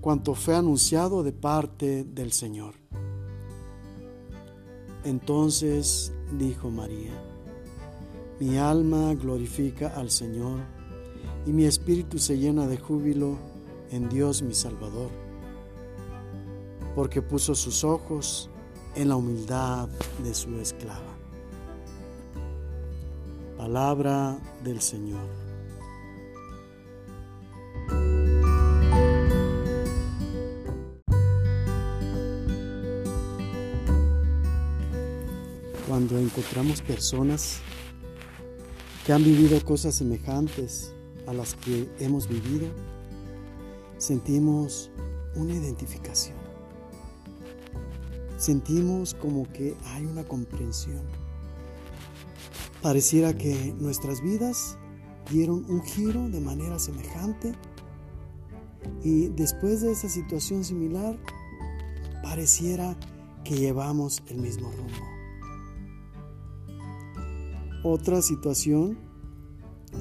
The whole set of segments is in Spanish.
cuanto fue anunciado de parte del Señor. Entonces dijo María, mi alma glorifica al Señor y mi espíritu se llena de júbilo en Dios mi Salvador, porque puso sus ojos en la humildad de su esclava. Palabra del Señor. Encontramos personas que han vivido cosas semejantes a las que hemos vivido, sentimos una identificación. Sentimos como que hay una comprensión. Pareciera que nuestras vidas dieron un giro de manera semejante y después de esa situación similar, pareciera que llevamos el mismo rumbo. Otra situación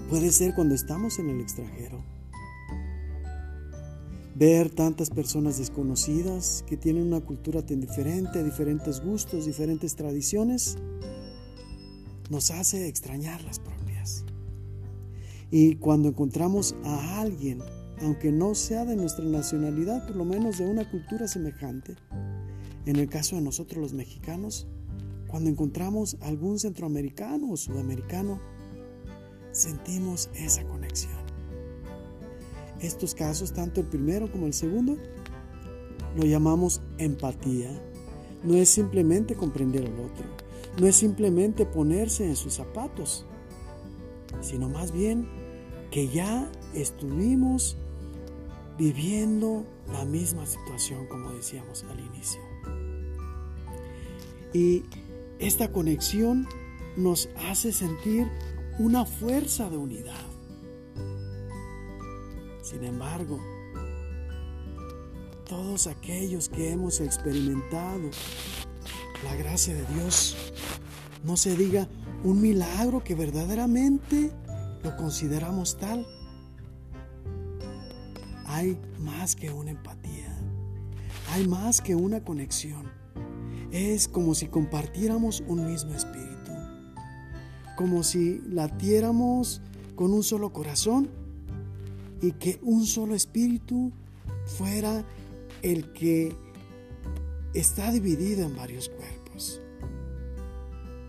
puede ser cuando estamos en el extranjero. Ver tantas personas desconocidas que tienen una cultura tan diferente, diferentes gustos, diferentes tradiciones, nos hace extrañar las propias. Y cuando encontramos a alguien, aunque no sea de nuestra nacionalidad, por lo menos de una cultura semejante, en el caso de nosotros los mexicanos, cuando encontramos algún centroamericano o sudamericano, sentimos esa conexión. Estos casos, tanto el primero como el segundo, lo llamamos empatía. No es simplemente comprender al otro, no es simplemente ponerse en sus zapatos, sino más bien que ya estuvimos viviendo la misma situación como decíamos al inicio. Y esta conexión nos hace sentir una fuerza de unidad. Sin embargo, todos aquellos que hemos experimentado la gracia de Dios, no se diga un milagro que verdaderamente lo consideramos tal. Hay más que una empatía, hay más que una conexión. Es como si compartiéramos un mismo espíritu, como si latiéramos con un solo corazón y que un solo espíritu fuera el que está dividido en varios cuerpos.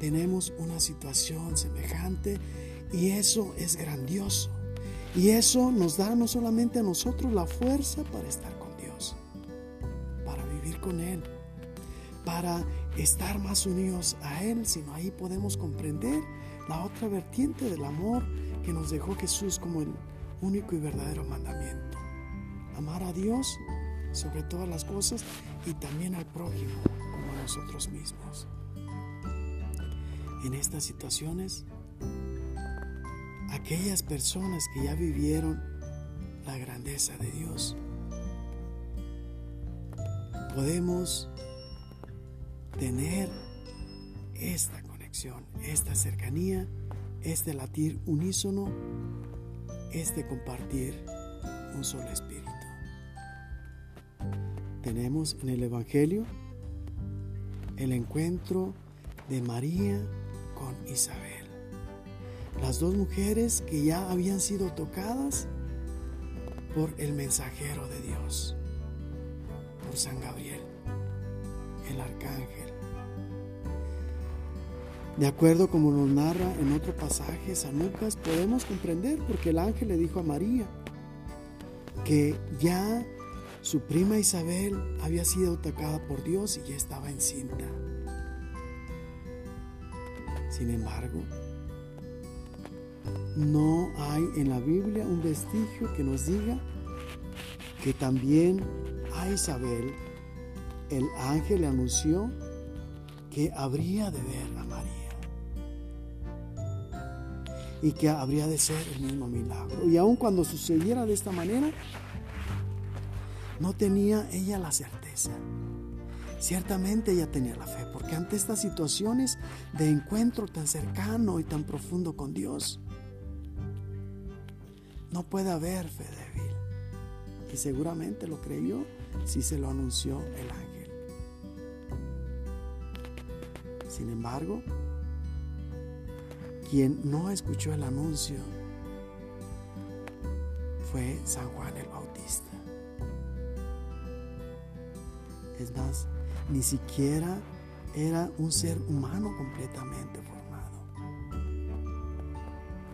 Tenemos una situación semejante y eso es grandioso. Y eso nos da no solamente a nosotros la fuerza para estar con Dios, para vivir con Él, para estar más unidos a Él, sino ahí podemos comprender la otra vertiente del amor que nos dejó Jesús como el único y verdadero mandamiento. Amar a Dios sobre todas las cosas y también al prójimo como a nosotros mismos. En estas situaciones, aquellas personas que ya vivieron la grandeza de Dios, podemos tener esta conexión, esta cercanía, este latir unísono, este compartir un solo espíritu. Tenemos en el Evangelio el encuentro de María con Isabel. Las dos mujeres que ya habían sido tocadas por el mensajero de Dios. por San Gabriel, el arcángel. De acuerdo como nos narra en otro pasaje San Lucas, podemos comprender porque el ángel le dijo a María que ya su prima Isabel había sido atacada por Dios y ya estaba encinta. Sin embargo, no hay en la Biblia un vestigio que nos diga que también a Isabel el ángel le anunció que habría de ver a María y que habría de ser el mismo milagro. Y aun cuando sucediera de esta manera, no tenía ella la certeza. Ciertamente ella tenía la fe, porque ante estas situaciones de encuentro tan cercano y tan profundo con Dios, no puede haber fe débil. Y seguramente lo creyó si se lo anunció el ángel. Sin embargo, quien no escuchó el anuncio fue San Juan el Bautista. Es más, ni siquiera era un ser humano completamente formado.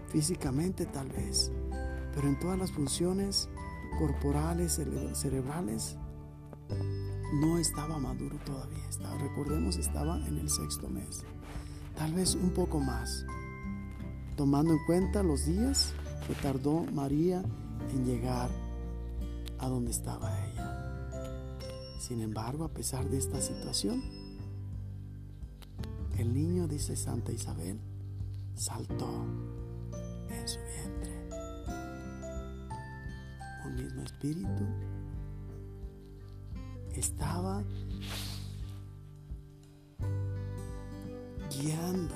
Físicamente tal vez, pero en todas las funciones corporales, cerebrales, no estaba maduro todavía. Estaba, recordemos, estaba en el sexto mes. Tal vez un poco más, tomando en cuenta los días que tardó María en llegar a donde estaba ella. Sin embargo, a pesar de esta situación, el niño, dice Santa Isabel, saltó en su vientre un mismo espíritu, estaba guiando,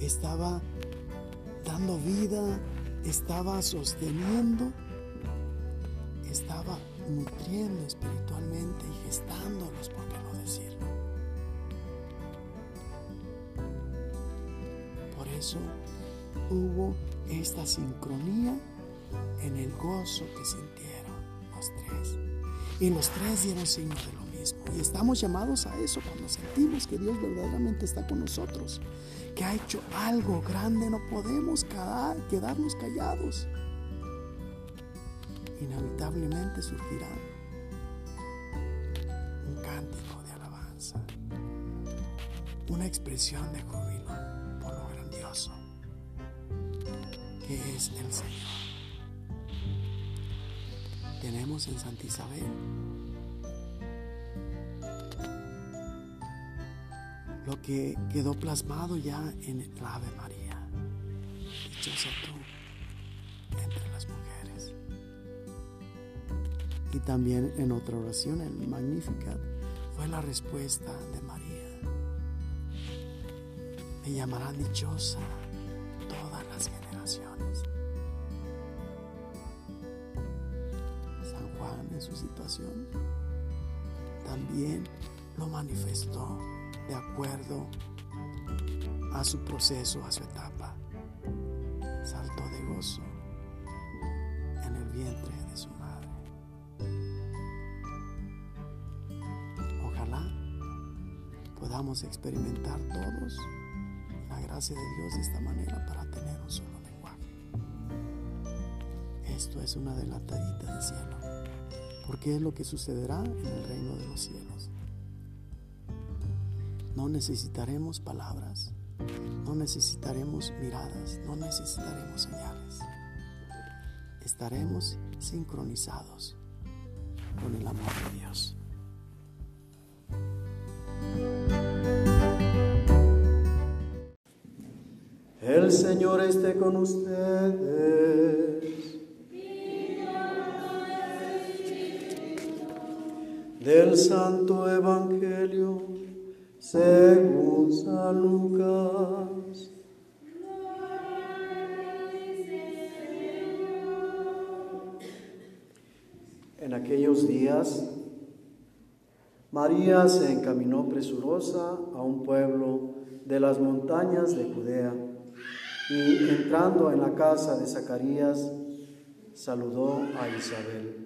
estaba dando vida, estaba sosteniendo, estaba nutriendo espiritualmente y gestándolos, ¿por qué no decirlo? Por eso hubo esta sincronía en el gozo que sintieron. Y los tres dieron signo de lo mismo. Y estamos llamados a eso cuando sentimos que Dios verdaderamente está con nosotros, que ha hecho algo grande. No podemos quedarnos callados. Inevitablemente surgirá un cántico de alabanza, una expresión de júbilo por lo grandioso que es el Señor tenemos en Santa Isabel. Lo que quedó plasmado ya en el Ave María. Dichosa tú entre las mujeres. Y también en otra oración, el Magnificat, fue la respuesta de María. Me llamarán dichosa también lo manifestó de acuerdo a su proceso, a su etapa. Saltó de gozo en el vientre de su madre. Ojalá podamos experimentar todos la gracia de Dios de esta manera para tener un solo lenguaje. Esto es una delatadita del cielo porque es lo que sucederá en el reino de los cielos. No necesitaremos palabras, no necesitaremos miradas, no necesitaremos señales. Estaremos sincronizados con el amor de Dios. El Señor esté con ustedes. Del Santo Evangelio según San Lucas. En aquellos días, María se encaminó presurosa a un pueblo de las montañas de Judea y entrando en la casa de Zacarías, saludó a Isabel.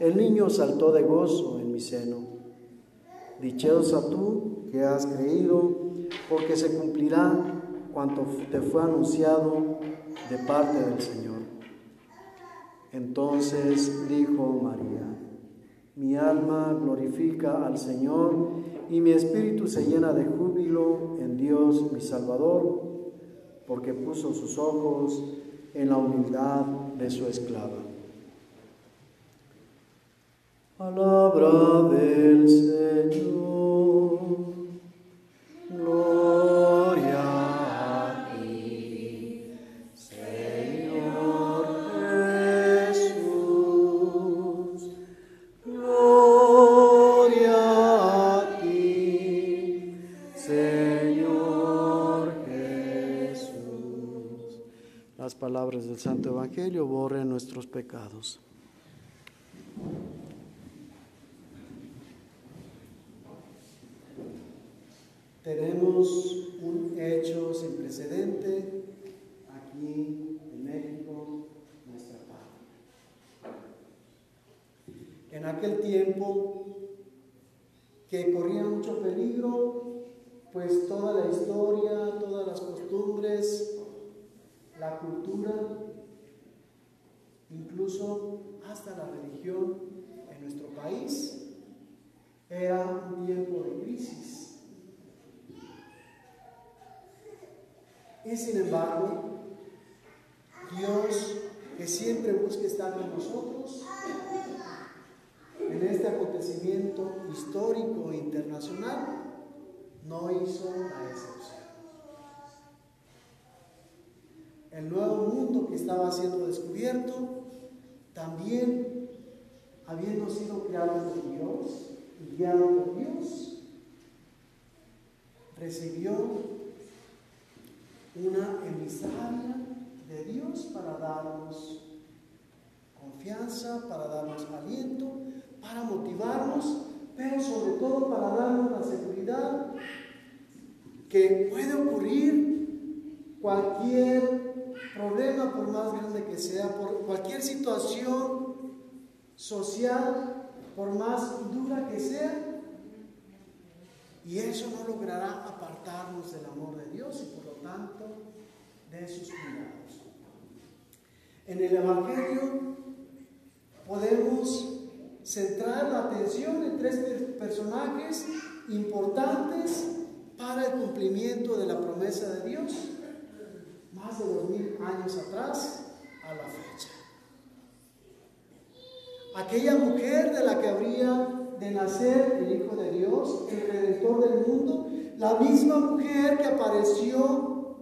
el niño saltó de gozo en mi seno. Dichosa tú que has creído, porque se cumplirá cuanto te fue anunciado de parte del Señor. Entonces dijo María, mi alma glorifica al Señor y mi espíritu se llena de júbilo en Dios mi Salvador, porque puso sus ojos en la humildad de su esclava. Palabra del Señor. del Santo Evangelio borre nuestros pecados. Tenemos un hecho sin precedente aquí en México, nuestra patria. En aquel tiempo que corría mucho peligro, pues toda la historia, todas las costumbres, la cultura, incluso hasta la religión en nuestro país, era un tiempo de crisis. Y sin embargo, Dios, que siempre busca estar con nosotros, en este acontecimiento histórico e internacional, no hizo la excepción. el nuevo mundo que estaba siendo descubierto, también habiendo sido creado por Dios y guiado por Dios, recibió una emisaria de Dios para darnos confianza, para darnos aliento, para motivarnos, pero sobre todo para darnos la seguridad que puede ocurrir cualquier problema, por más grande que sea, por cualquier situación social, por más dura que sea, y eso no logrará apartarnos del amor de Dios y por lo tanto de sus cuidados. En el Evangelio podemos centrar la atención en tres personajes importantes para el cumplimiento de la promesa de Dios más de dos mil años atrás a la fecha. Aquella mujer de la que habría de nacer el Hijo de Dios, el Redentor del mundo, la misma mujer que apareció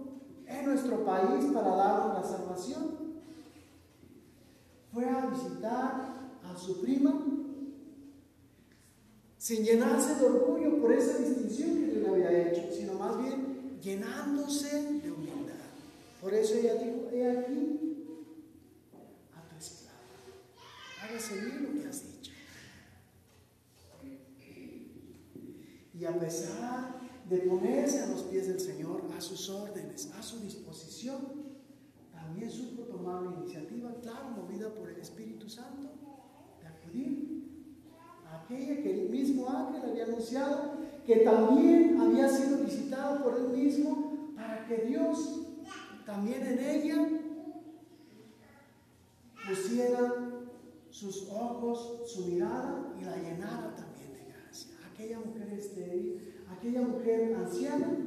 en nuestro país para darnos la salvación, fue a visitar a su prima sin llenarse de orgullo por esa distinción que le había hecho, sino más bien llenándose de humildad. Por eso ella dijo, he aquí a tu esclava. Hágase bien lo que has dicho. Y a pesar de ponerse a los pies del Señor, a sus órdenes, a su disposición, también supo tomar la iniciativa, claro, movida por el Espíritu Santo, aquella que el mismo ángel había anunciado, que también había sido visitada por él mismo, para que Dios también en ella pusiera sus ojos, su mirada y la llenara también de gracia. Aquella mujer estéril, aquella mujer anciana,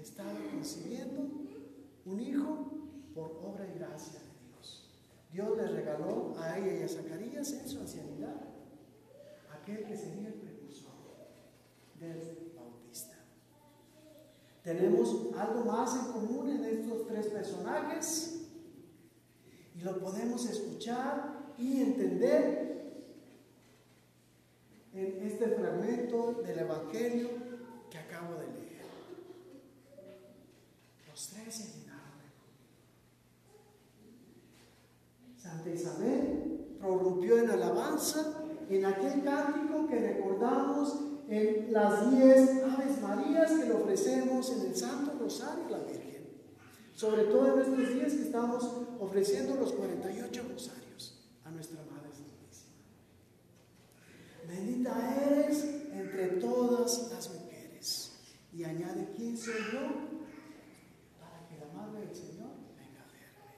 estaba concibiendo un hijo por obra y gracia de Dios. Dios le regaló a ella y a Zacarías en su ancianidad que sería el precursor del tenemos algo más en común en estos tres personajes y lo podemos escuchar y entender este fragmento del Evangelio que acabo de leer. Los tres se llenaron. Santa Isabel prorrumpió en alabanza en aquel cántico que recordamos en las diez Aves Marías que le ofrecemos en el Santo Rosario a la Virgen. Sobre todo en estos días que estamos ofreciendo los 48 rosarios a nuestra Madre Santísima. Bendita eres entre todas las mujeres. Y añade, ¿quién soy yo? Para que la Madre del Señor venga a verme.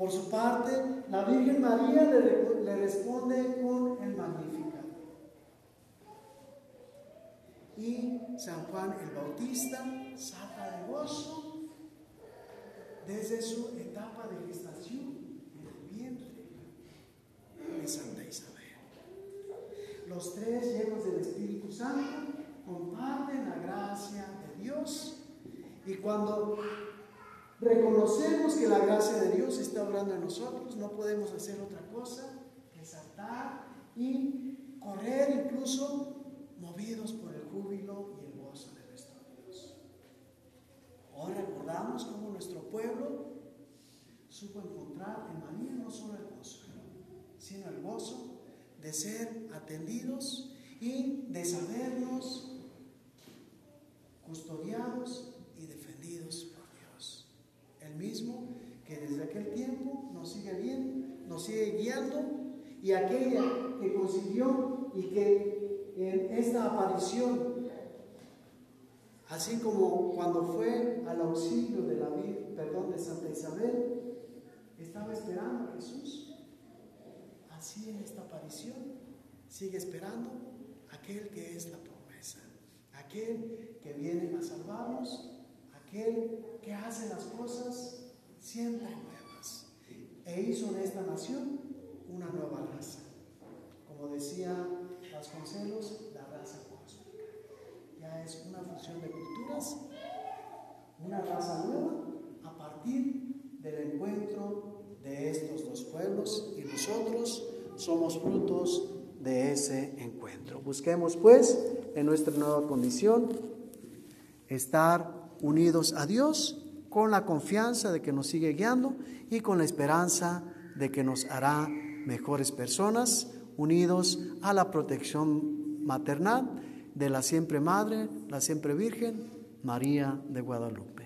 Por su parte, la Virgen María le, responde con el Magnificat. Y San Juan el Bautista salta de gozo desde su etapa de gestación en el vientre de Santa Isabel. Los tres llenos del Espíritu Santo comparten la gracia de Dios y cuando reconocemos que la gracia de Dios está obrando en nosotros, no podemos hacer otra cosa que saltar y correr incluso movidos por el júbilo y el gozo de nuestro Dios. Hoy recordamos cómo nuestro pueblo supo encontrar en María no solo el gozo, sino el gozo de ser atendidos y de sabernos custodiados y defendidos mismo que desde aquel tiempo nos sigue bien, nos sigue guiando y aquella que consiguió y que en esta aparición, así como cuando fue al auxilio de la perdón, de Santa Isabel, estaba esperando a Jesús. Así en esta aparición sigue esperando aquel que es la promesa, aquel que viene a salvarnos, aquel que hace las cosas siempre nuevas e hizo de esta nación una nueva raza. Como decía Vasconcelos, la raza cósmica. Ya es una fusión de culturas, una raza nueva a partir del encuentro de estos dos pueblos y nosotros somos frutos de ese encuentro. Busquemos pues en nuestra nueva condición estar unidos a Dios con la confianza de que nos sigue guiando y con la esperanza de que nos hará mejores personas unidos a la protección maternal de la siempre Madre, la siempre Virgen, María de Guadalupe.